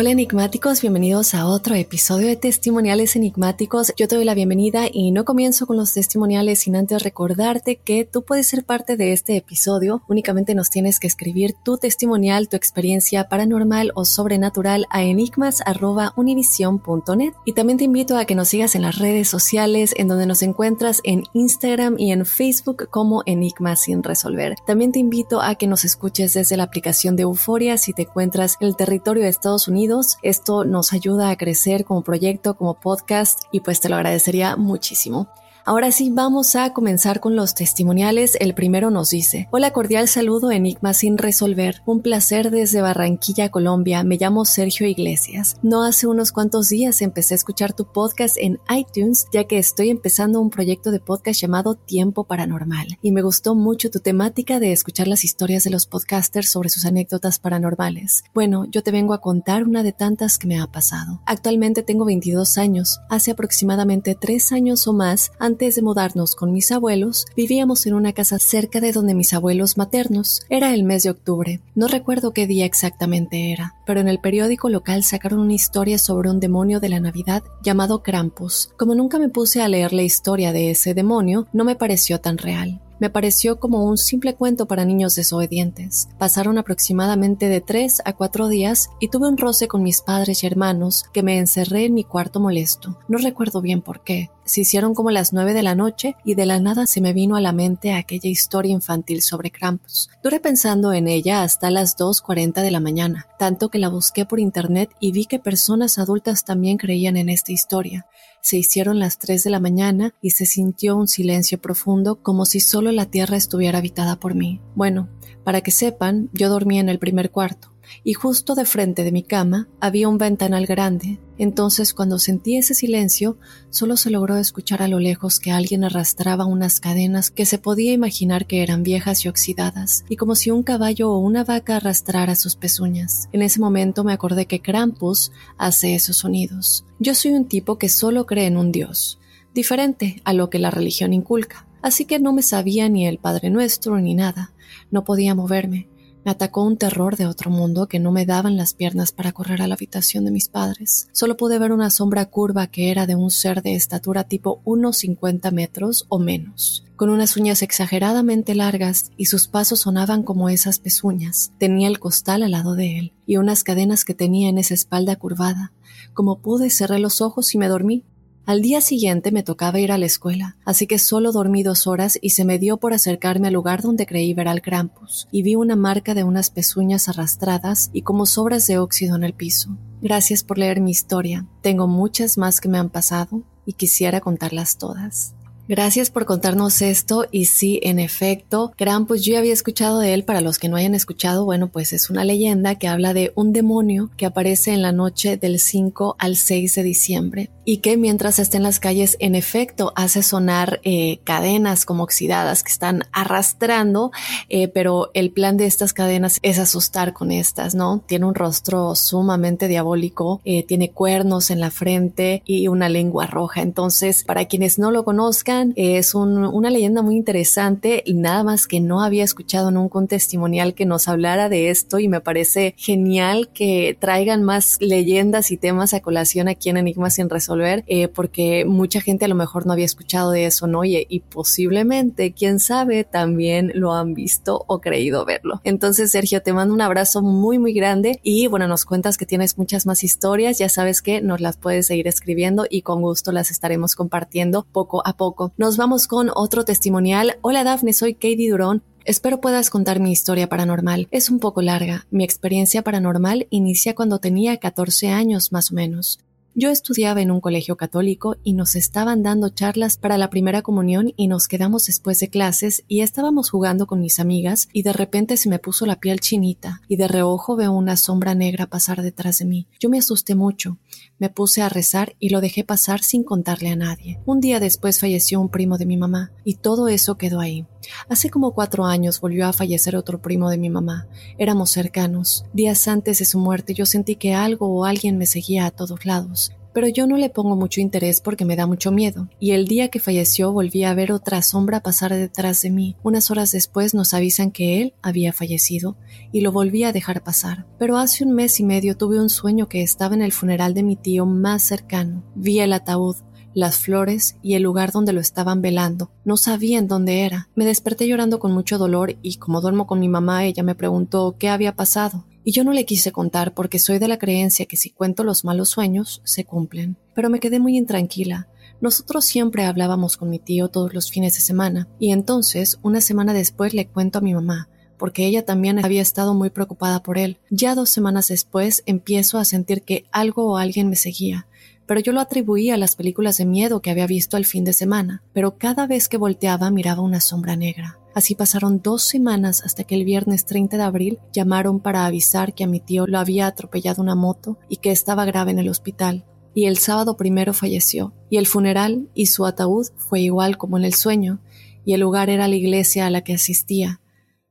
Hola enigmáticos, bienvenidos a otro episodio de Testimoniales Enigmáticos. Yo te doy la bienvenida y no comienzo con los testimoniales sin antes recordarte que tú puedes ser parte de este episodio. Únicamente nos tienes que escribir tu testimonial, tu experiencia paranormal o sobrenatural a enigmas.univision.net. Y también te invito a que nos sigas en las redes sociales en donde nos encuentras en Instagram y en Facebook como Enigmas sin resolver. También te invito a que nos escuches desde la aplicación de Euforia si te encuentras en el territorio de Estados Unidos esto nos ayuda a crecer como proyecto, como podcast y pues te lo agradecería muchísimo. Ahora sí, vamos a comenzar con los testimoniales. El primero nos dice, hola cordial saludo Enigma sin resolver. Un placer desde Barranquilla, Colombia. Me llamo Sergio Iglesias. No hace unos cuantos días empecé a escuchar tu podcast en iTunes ya que estoy empezando un proyecto de podcast llamado Tiempo Paranormal y me gustó mucho tu temática de escuchar las historias de los podcasters sobre sus anécdotas paranormales. Bueno, yo te vengo a contar una de tantas que me ha pasado. Actualmente tengo 22 años. Hace aproximadamente 3 años o más de mudarnos con mis abuelos, vivíamos en una casa cerca de donde mis abuelos maternos. Era el mes de octubre. No recuerdo qué día exactamente era, pero en el periódico local sacaron una historia sobre un demonio de la Navidad llamado Krampus. Como nunca me puse a leer la historia de ese demonio, no me pareció tan real me pareció como un simple cuento para niños desobedientes. Pasaron aproximadamente de tres a cuatro días y tuve un roce con mis padres y hermanos que me encerré en mi cuarto molesto. No recuerdo bien por qué. Se hicieron como las nueve de la noche y de la nada se me vino a la mente aquella historia infantil sobre Krampus. Duré pensando en ella hasta las 2.40 de la mañana, tanto que la busqué por internet y vi que personas adultas también creían en esta historia. Se hicieron las 3 de la mañana y se sintió un silencio profundo como si solo la tierra estuviera habitada por mí. Bueno, para que sepan, yo dormía en el primer cuarto y justo de frente de mi cama había un ventanal grande. Entonces cuando sentí ese silencio, solo se logró escuchar a lo lejos que alguien arrastraba unas cadenas que se podía imaginar que eran viejas y oxidadas, y como si un caballo o una vaca arrastrara sus pezuñas. En ese momento me acordé que Krampus hace esos sonidos. Yo soy un tipo que solo cree en un dios, diferente a lo que la religión inculca. Así que no me sabía ni el Padre Nuestro ni nada. No podía moverme. Me atacó un terror de otro mundo que no me daban las piernas para correr a la habitación de mis padres. Solo pude ver una sombra curva que era de un ser de estatura tipo 1,50 metros o menos, con unas uñas exageradamente largas y sus pasos sonaban como esas pezuñas. Tenía el costal al lado de él y unas cadenas que tenía en esa espalda curvada. Como pude, cerré los ojos y me dormí. Al día siguiente me tocaba ir a la escuela, así que solo dormí dos horas y se me dio por acercarme al lugar donde creí ver al Krampus, y vi una marca de unas pezuñas arrastradas y como sobras de óxido en el piso. Gracias por leer mi historia. Tengo muchas más que me han pasado y quisiera contarlas todas. Gracias por contarnos esto y sí, en efecto, pues yo había escuchado de él, para los que no hayan escuchado, bueno, pues es una leyenda que habla de un demonio que aparece en la noche del 5 al 6 de diciembre y que mientras está en las calles, en efecto, hace sonar eh, cadenas como oxidadas que están arrastrando, eh, pero el plan de estas cadenas es asustar con estas, ¿no? Tiene un rostro sumamente diabólico, eh, tiene cuernos en la frente y una lengua roja. Entonces, para quienes no lo conozcan, es una leyenda muy interesante y nada más que no había escuchado nunca un testimonial que nos hablara de esto y me parece genial que traigan más leyendas y temas a colación aquí en Enigmas sin resolver eh, porque mucha gente a lo mejor no había escuchado de eso, ¿no? Y, y posiblemente, quién sabe, también lo han visto o creído verlo. Entonces, Sergio, te mando un abrazo muy, muy grande y bueno, nos cuentas que tienes muchas más historias, ya sabes que nos las puedes seguir escribiendo y con gusto las estaremos compartiendo poco a poco. Nos vamos con otro testimonial. Hola Dafne, soy Katie Durón. Espero puedas contar mi historia paranormal. Es un poco larga. Mi experiencia paranormal inicia cuando tenía 14 años más o menos. Yo estudiaba en un colegio católico y nos estaban dando charlas para la primera comunión y nos quedamos después de clases y estábamos jugando con mis amigas y de repente se me puso la piel chinita y de reojo veo una sombra negra pasar detrás de mí. Yo me asusté mucho. Me puse a rezar y lo dejé pasar sin contarle a nadie. Un día después falleció un primo de mi mamá y todo eso quedó ahí. Hace como cuatro años volvió a fallecer otro primo de mi mamá. Éramos cercanos. Días antes de su muerte yo sentí que algo o alguien me seguía a todos lados pero yo no le pongo mucho interés porque me da mucho miedo, y el día que falleció volví a ver otra sombra pasar detrás de mí. Unas horas después nos avisan que él había fallecido, y lo volví a dejar pasar. Pero hace un mes y medio tuve un sueño que estaba en el funeral de mi tío más cercano. Vi el ataúd, las flores y el lugar donde lo estaban velando. No sabía en dónde era. Me desperté llorando con mucho dolor y como duermo con mi mamá, ella me preguntó qué había pasado. Y yo no le quise contar porque soy de la creencia que si cuento los malos sueños, se cumplen. Pero me quedé muy intranquila. Nosotros siempre hablábamos con mi tío todos los fines de semana, y entonces, una semana después, le cuento a mi mamá, porque ella también había estado muy preocupada por él. Ya dos semanas después empiezo a sentir que algo o alguien me seguía, pero yo lo atribuía a las películas de miedo que había visto el fin de semana, pero cada vez que volteaba miraba una sombra negra. Así pasaron dos semanas hasta que el viernes 30 de abril llamaron para avisar que a mi tío lo había atropellado una moto y que estaba grave en el hospital. Y el sábado primero falleció, y el funeral y su ataúd fue igual como en el sueño, y el lugar era la iglesia a la que asistía,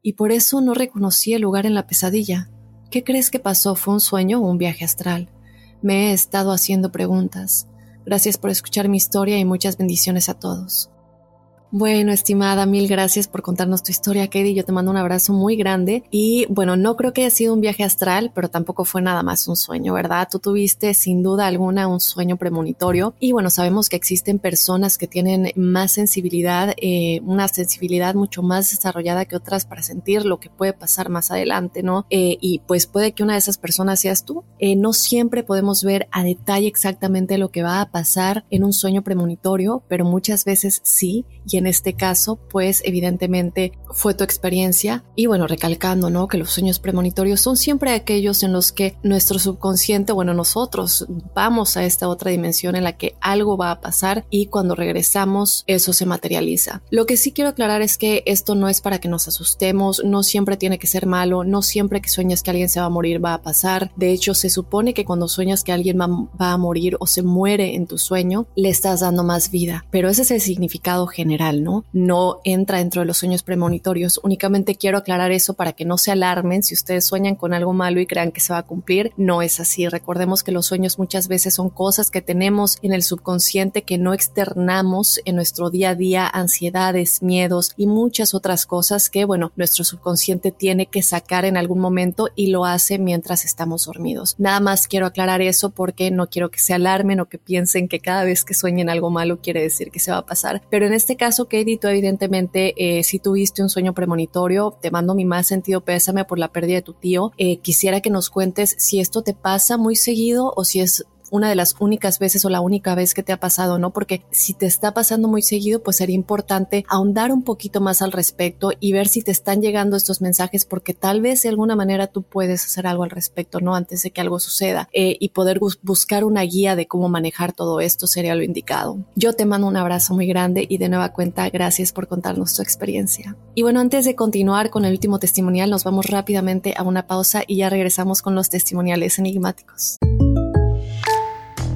y por eso no reconocí el lugar en la pesadilla. ¿Qué crees que pasó? ¿Fue un sueño o un viaje astral? Me he estado haciendo preguntas. Gracias por escuchar mi historia y muchas bendiciones a todos. Bueno, estimada, mil gracias por contarnos tu historia, Katie. Yo te mando un abrazo muy grande. Y bueno, no creo que haya sido un viaje astral, pero tampoco fue nada más un sueño, ¿verdad? Tú tuviste sin duda alguna un sueño premonitorio. Y bueno, sabemos que existen personas que tienen más sensibilidad, eh, una sensibilidad mucho más desarrollada que otras para sentir lo que puede pasar más adelante, ¿no? Eh, y pues puede que una de esas personas seas tú. Eh, no siempre podemos ver a detalle exactamente lo que va a pasar en un sueño premonitorio, pero muchas veces sí. En este caso, pues evidentemente fue tu experiencia. Y bueno, recalcando, ¿no? Que los sueños premonitorios son siempre aquellos en los que nuestro subconsciente, bueno, nosotros vamos a esta otra dimensión en la que algo va a pasar y cuando regresamos eso se materializa. Lo que sí quiero aclarar es que esto no es para que nos asustemos, no siempre tiene que ser malo, no siempre que sueñas que alguien se va a morir va a pasar. De hecho, se supone que cuando sueñas que alguien va, va a morir o se muere en tu sueño, le estás dando más vida. Pero ese es el significado general ¿no? No entra dentro de los sueños premonitorios. Únicamente quiero aclarar eso para que no se alarmen si ustedes sueñan con algo malo y crean que se va a cumplir. No es así. Recordemos que los sueños muchas veces son cosas que tenemos en el subconsciente que no externamos en nuestro día a día, ansiedades, miedos y muchas otras cosas que, bueno, nuestro subconsciente tiene que sacar en algún momento y lo hace mientras estamos dormidos. Nada más quiero aclarar eso porque no quiero que se alarmen o que piensen que cada vez que sueñen algo malo quiere decir que se va a pasar. Pero en este caso, Katie, tú evidentemente eh, si tuviste un sueño premonitorio, te mando mi más sentido pésame por la pérdida de tu tío. Eh, quisiera que nos cuentes si esto te pasa muy seguido o si es una de las únicas veces o la única vez que te ha pasado, ¿no? Porque si te está pasando muy seguido, pues sería importante ahondar un poquito más al respecto y ver si te están llegando estos mensajes porque tal vez de alguna manera tú puedes hacer algo al respecto, ¿no? Antes de que algo suceda eh, y poder buscar una guía de cómo manejar todo esto sería lo indicado. Yo te mando un abrazo muy grande y de nueva cuenta gracias por contarnos tu experiencia. Y bueno, antes de continuar con el último testimonial, nos vamos rápidamente a una pausa y ya regresamos con los testimoniales enigmáticos.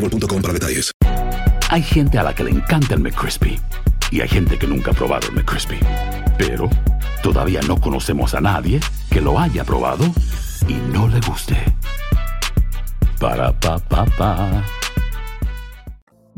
para detalles. Hay gente a la que le encanta el McCrispy y hay gente que nunca ha probado el McCrispy. Pero todavía no conocemos a nadie que lo haya probado y no le guste. Para pa pa pa.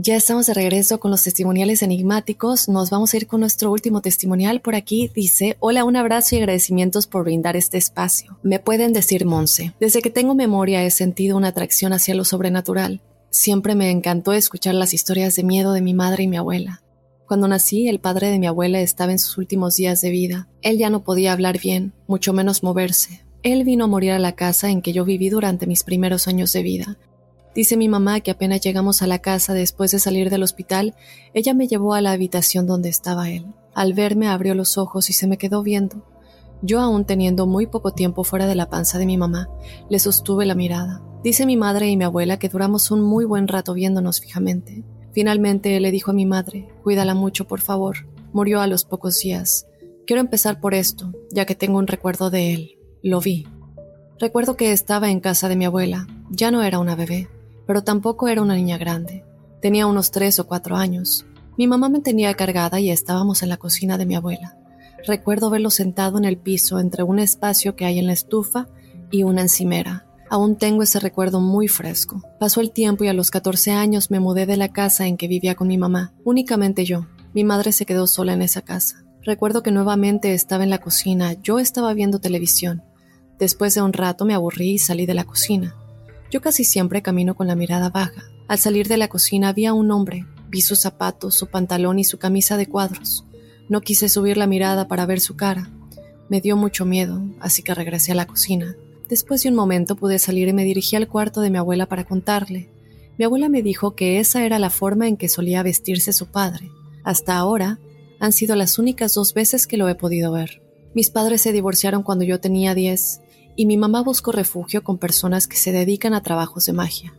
Ya estamos de regreso con los testimoniales enigmáticos. Nos vamos a ir con nuestro último testimonial. Por aquí dice, hola, un abrazo y agradecimientos por brindar este espacio. Me pueden decir Monse. Desde que tengo memoria he sentido una atracción hacia lo sobrenatural. Siempre me encantó escuchar las historias de miedo de mi madre y mi abuela. Cuando nací, el padre de mi abuela estaba en sus últimos días de vida. Él ya no podía hablar bien, mucho menos moverse. Él vino a morir a la casa en que yo viví durante mis primeros años de vida. Dice mi mamá que apenas llegamos a la casa después de salir del hospital, ella me llevó a la habitación donde estaba él. Al verme abrió los ojos y se me quedó viendo. Yo aún teniendo muy poco tiempo fuera de la panza de mi mamá, le sostuve la mirada. Dice mi madre y mi abuela que duramos un muy buen rato viéndonos fijamente. Finalmente le dijo a mi madre, cuídala mucho, por favor. Murió a los pocos días. Quiero empezar por esto, ya que tengo un recuerdo de él. Lo vi. Recuerdo que estaba en casa de mi abuela. Ya no era una bebé, pero tampoco era una niña grande. Tenía unos tres o cuatro años. Mi mamá me tenía cargada y estábamos en la cocina de mi abuela. Recuerdo verlo sentado en el piso entre un espacio que hay en la estufa y una encimera. Aún tengo ese recuerdo muy fresco. Pasó el tiempo y a los 14 años me mudé de la casa en que vivía con mi mamá, únicamente yo. Mi madre se quedó sola en esa casa. Recuerdo que nuevamente estaba en la cocina, yo estaba viendo televisión. Después de un rato me aburrí y salí de la cocina. Yo casi siempre camino con la mirada baja. Al salir de la cocina había un hombre. Vi sus zapatos, su pantalón y su camisa de cuadros. No quise subir la mirada para ver su cara. Me dio mucho miedo, así que regresé a la cocina. Después de un momento pude salir y me dirigí al cuarto de mi abuela para contarle. Mi abuela me dijo que esa era la forma en que solía vestirse su padre. Hasta ahora, han sido las únicas dos veces que lo he podido ver. Mis padres se divorciaron cuando yo tenía 10 y mi mamá buscó refugio con personas que se dedican a trabajos de magia.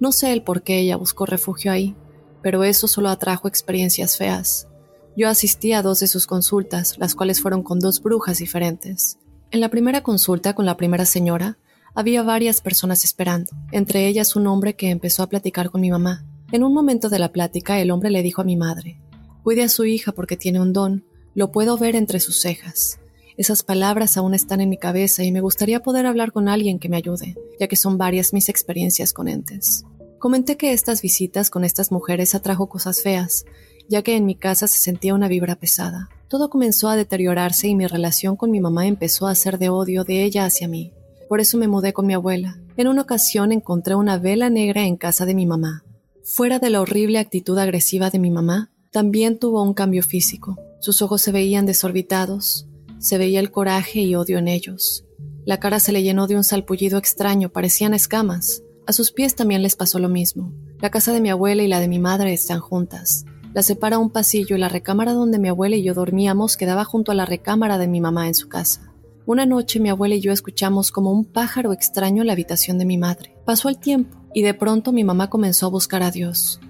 No sé el por qué ella buscó refugio ahí, pero eso solo atrajo experiencias feas. Yo asistí a dos de sus consultas, las cuales fueron con dos brujas diferentes. En la primera consulta con la primera señora, había varias personas esperando, entre ellas un hombre que empezó a platicar con mi mamá. En un momento de la plática, el hombre le dijo a mi madre, Cuide a su hija porque tiene un don, lo puedo ver entre sus cejas. Esas palabras aún están en mi cabeza y me gustaría poder hablar con alguien que me ayude, ya que son varias mis experiencias con entes. Comenté que estas visitas con estas mujeres atrajo cosas feas, ya que en mi casa se sentía una vibra pesada. Todo comenzó a deteriorarse y mi relación con mi mamá empezó a ser de odio de ella hacia mí. Por eso me mudé con mi abuela. En una ocasión encontré una vela negra en casa de mi mamá. Fuera de la horrible actitud agresiva de mi mamá, también tuvo un cambio físico. Sus ojos se veían desorbitados, se veía el coraje y odio en ellos. La cara se le llenó de un salpullido extraño, parecían escamas. A sus pies también les pasó lo mismo. La casa de mi abuela y la de mi madre están juntas. La separa un pasillo y la recámara donde mi abuela y yo dormíamos quedaba junto a la recámara de mi mamá en su casa. Una noche mi abuela y yo escuchamos como un pájaro extraño en la habitación de mi madre. Pasó el tiempo y de pronto mi mamá comenzó a buscar a Dios.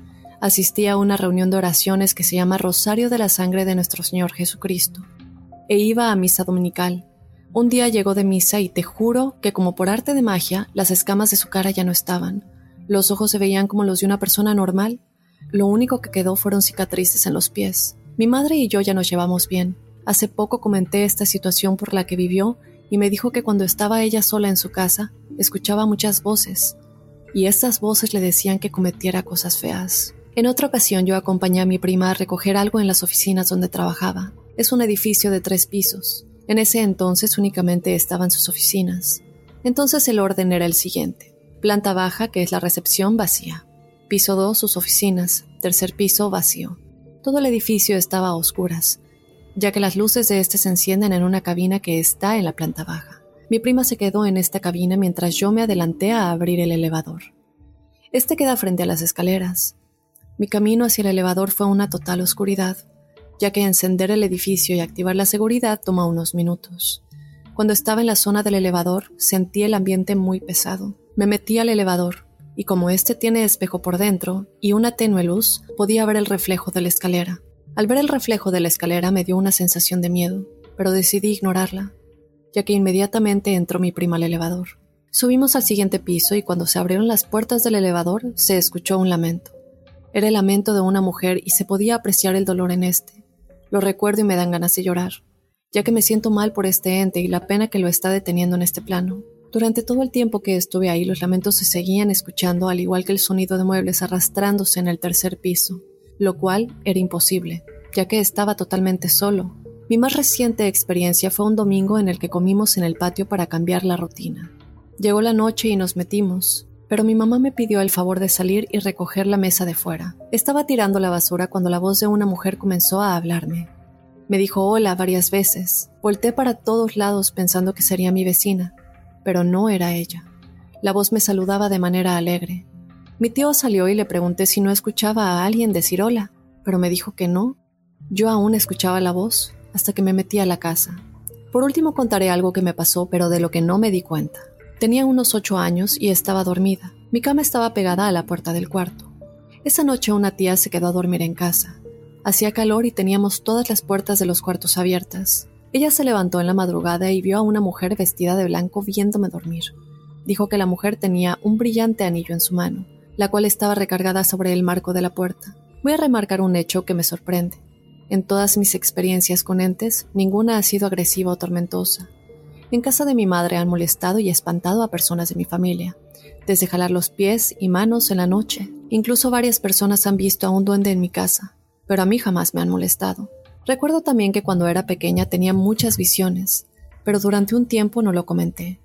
Asistí a una reunión de oraciones que se llama Rosario de la Sangre de Nuestro Señor Jesucristo, e iba a misa dominical. Un día llegó de misa y te juro que como por arte de magia, las escamas de su cara ya no estaban. Los ojos se veían como los de una persona normal. Lo único que quedó fueron cicatrices en los pies. Mi madre y yo ya nos llevamos bien. Hace poco comenté esta situación por la que vivió y me dijo que cuando estaba ella sola en su casa, escuchaba muchas voces, y estas voces le decían que cometiera cosas feas. En otra ocasión yo acompañé a mi prima a recoger algo en las oficinas donde trabajaba. Es un edificio de tres pisos. En ese entonces únicamente estaban sus oficinas. Entonces el orden era el siguiente. Planta baja, que es la recepción, vacía. Piso 2, sus oficinas. Tercer piso, vacío. Todo el edificio estaba a oscuras, ya que las luces de este se encienden en una cabina que está en la planta baja. Mi prima se quedó en esta cabina mientras yo me adelanté a abrir el elevador. Este queda frente a las escaleras. Mi camino hacia el elevador fue una total oscuridad, ya que encender el edificio y activar la seguridad toma unos minutos. Cuando estaba en la zona del elevador, sentí el ambiente muy pesado. Me metí al elevador, y como este tiene espejo por dentro y una tenue luz, podía ver el reflejo de la escalera. Al ver el reflejo de la escalera me dio una sensación de miedo, pero decidí ignorarla, ya que inmediatamente entró mi prima al elevador. Subimos al siguiente piso y cuando se abrieron las puertas del elevador se escuchó un lamento. Era el lamento de una mujer y se podía apreciar el dolor en este. Lo recuerdo y me dan ganas de llorar, ya que me siento mal por este ente y la pena que lo está deteniendo en este plano. Durante todo el tiempo que estuve ahí, los lamentos se seguían escuchando, al igual que el sonido de muebles arrastrándose en el tercer piso, lo cual era imposible, ya que estaba totalmente solo. Mi más reciente experiencia fue un domingo en el que comimos en el patio para cambiar la rutina. Llegó la noche y nos metimos, pero mi mamá me pidió el favor de salir y recoger la mesa de fuera. Estaba tirando la basura cuando la voz de una mujer comenzó a hablarme. Me dijo hola varias veces. Volté para todos lados pensando que sería mi vecina, pero no era ella. La voz me saludaba de manera alegre. Mi tío salió y le pregunté si no escuchaba a alguien decir hola, pero me dijo que no. Yo aún escuchaba la voz hasta que me metí a la casa. Por último contaré algo que me pasó, pero de lo que no me di cuenta. Tenía unos ocho años y estaba dormida. Mi cama estaba pegada a la puerta del cuarto. Esa noche una tía se quedó a dormir en casa. Hacía calor y teníamos todas las puertas de los cuartos abiertas. Ella se levantó en la madrugada y vio a una mujer vestida de blanco viéndome dormir. Dijo que la mujer tenía un brillante anillo en su mano, la cual estaba recargada sobre el marco de la puerta. Voy a remarcar un hecho que me sorprende. En todas mis experiencias con entes, ninguna ha sido agresiva o tormentosa. En casa de mi madre han molestado y espantado a personas de mi familia, desde jalar los pies y manos en la noche. Incluso varias personas han visto a un duende en mi casa, pero a mí jamás me han molestado. Recuerdo también que cuando era pequeña tenía muchas visiones, pero durante un tiempo no lo comenté.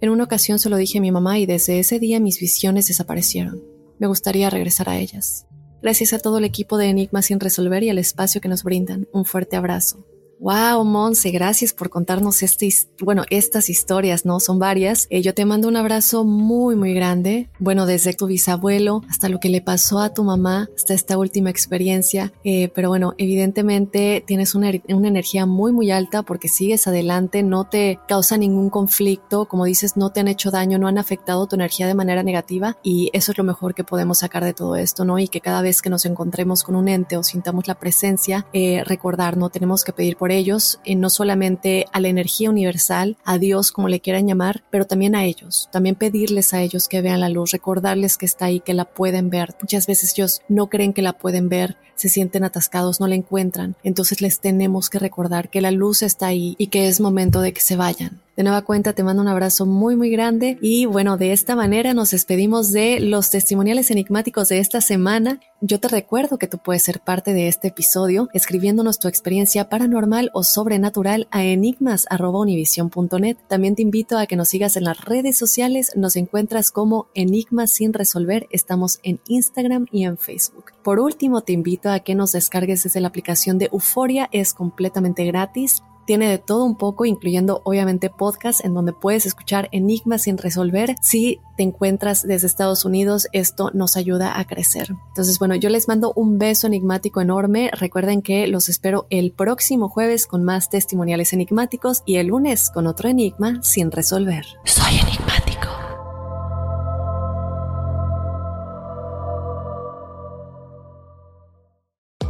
En una ocasión se lo dije a mi mamá y desde ese día mis visiones desaparecieron. Me gustaría regresar a ellas. Gracias a todo el equipo de Enigma sin resolver y al espacio que nos brindan. Un fuerte abrazo. Wow, Monse, gracias por contarnos este, bueno, estas historias, ¿no? Son varias. Eh, yo te mando un abrazo muy, muy grande. Bueno, desde tu bisabuelo hasta lo que le pasó a tu mamá, hasta esta última experiencia. Eh, pero bueno, evidentemente tienes una, una energía muy, muy alta porque sigues adelante, no te causa ningún conflicto. Como dices, no te han hecho daño, no han afectado tu energía de manera negativa. Y eso es lo mejor que podemos sacar de todo esto, ¿no? Y que cada vez que nos encontremos con un ente o sintamos la presencia, eh, recordar, no tenemos que pedir por ellos, eh, no solamente a la energía universal, a Dios como le quieran llamar, pero también a ellos, también pedirles a ellos que vean la luz, recordarles que está ahí, que la pueden ver. Muchas veces ellos no creen que la pueden ver, se sienten atascados, no la encuentran, entonces les tenemos que recordar que la luz está ahí y que es momento de que se vayan. De nueva cuenta te mando un abrazo muy muy grande y bueno, de esta manera nos despedimos de los testimoniales enigmáticos de esta semana. Yo te recuerdo que tú puedes ser parte de este episodio escribiéndonos tu experiencia paranormal o sobrenatural a enigmas.univision.net. También te invito a que nos sigas en las redes sociales, nos encuentras como Enigmas sin resolver, estamos en Instagram y en Facebook. Por último, te invito a que nos descargues desde la aplicación de Euforia, es completamente gratis. Tiene de todo un poco, incluyendo obviamente podcasts en donde puedes escuchar enigmas sin resolver. Si te encuentras desde Estados Unidos, esto nos ayuda a crecer. Entonces, bueno, yo les mando un beso enigmático enorme. Recuerden que los espero el próximo jueves con más testimoniales enigmáticos y el lunes con otro enigma sin resolver. Soy enigmático.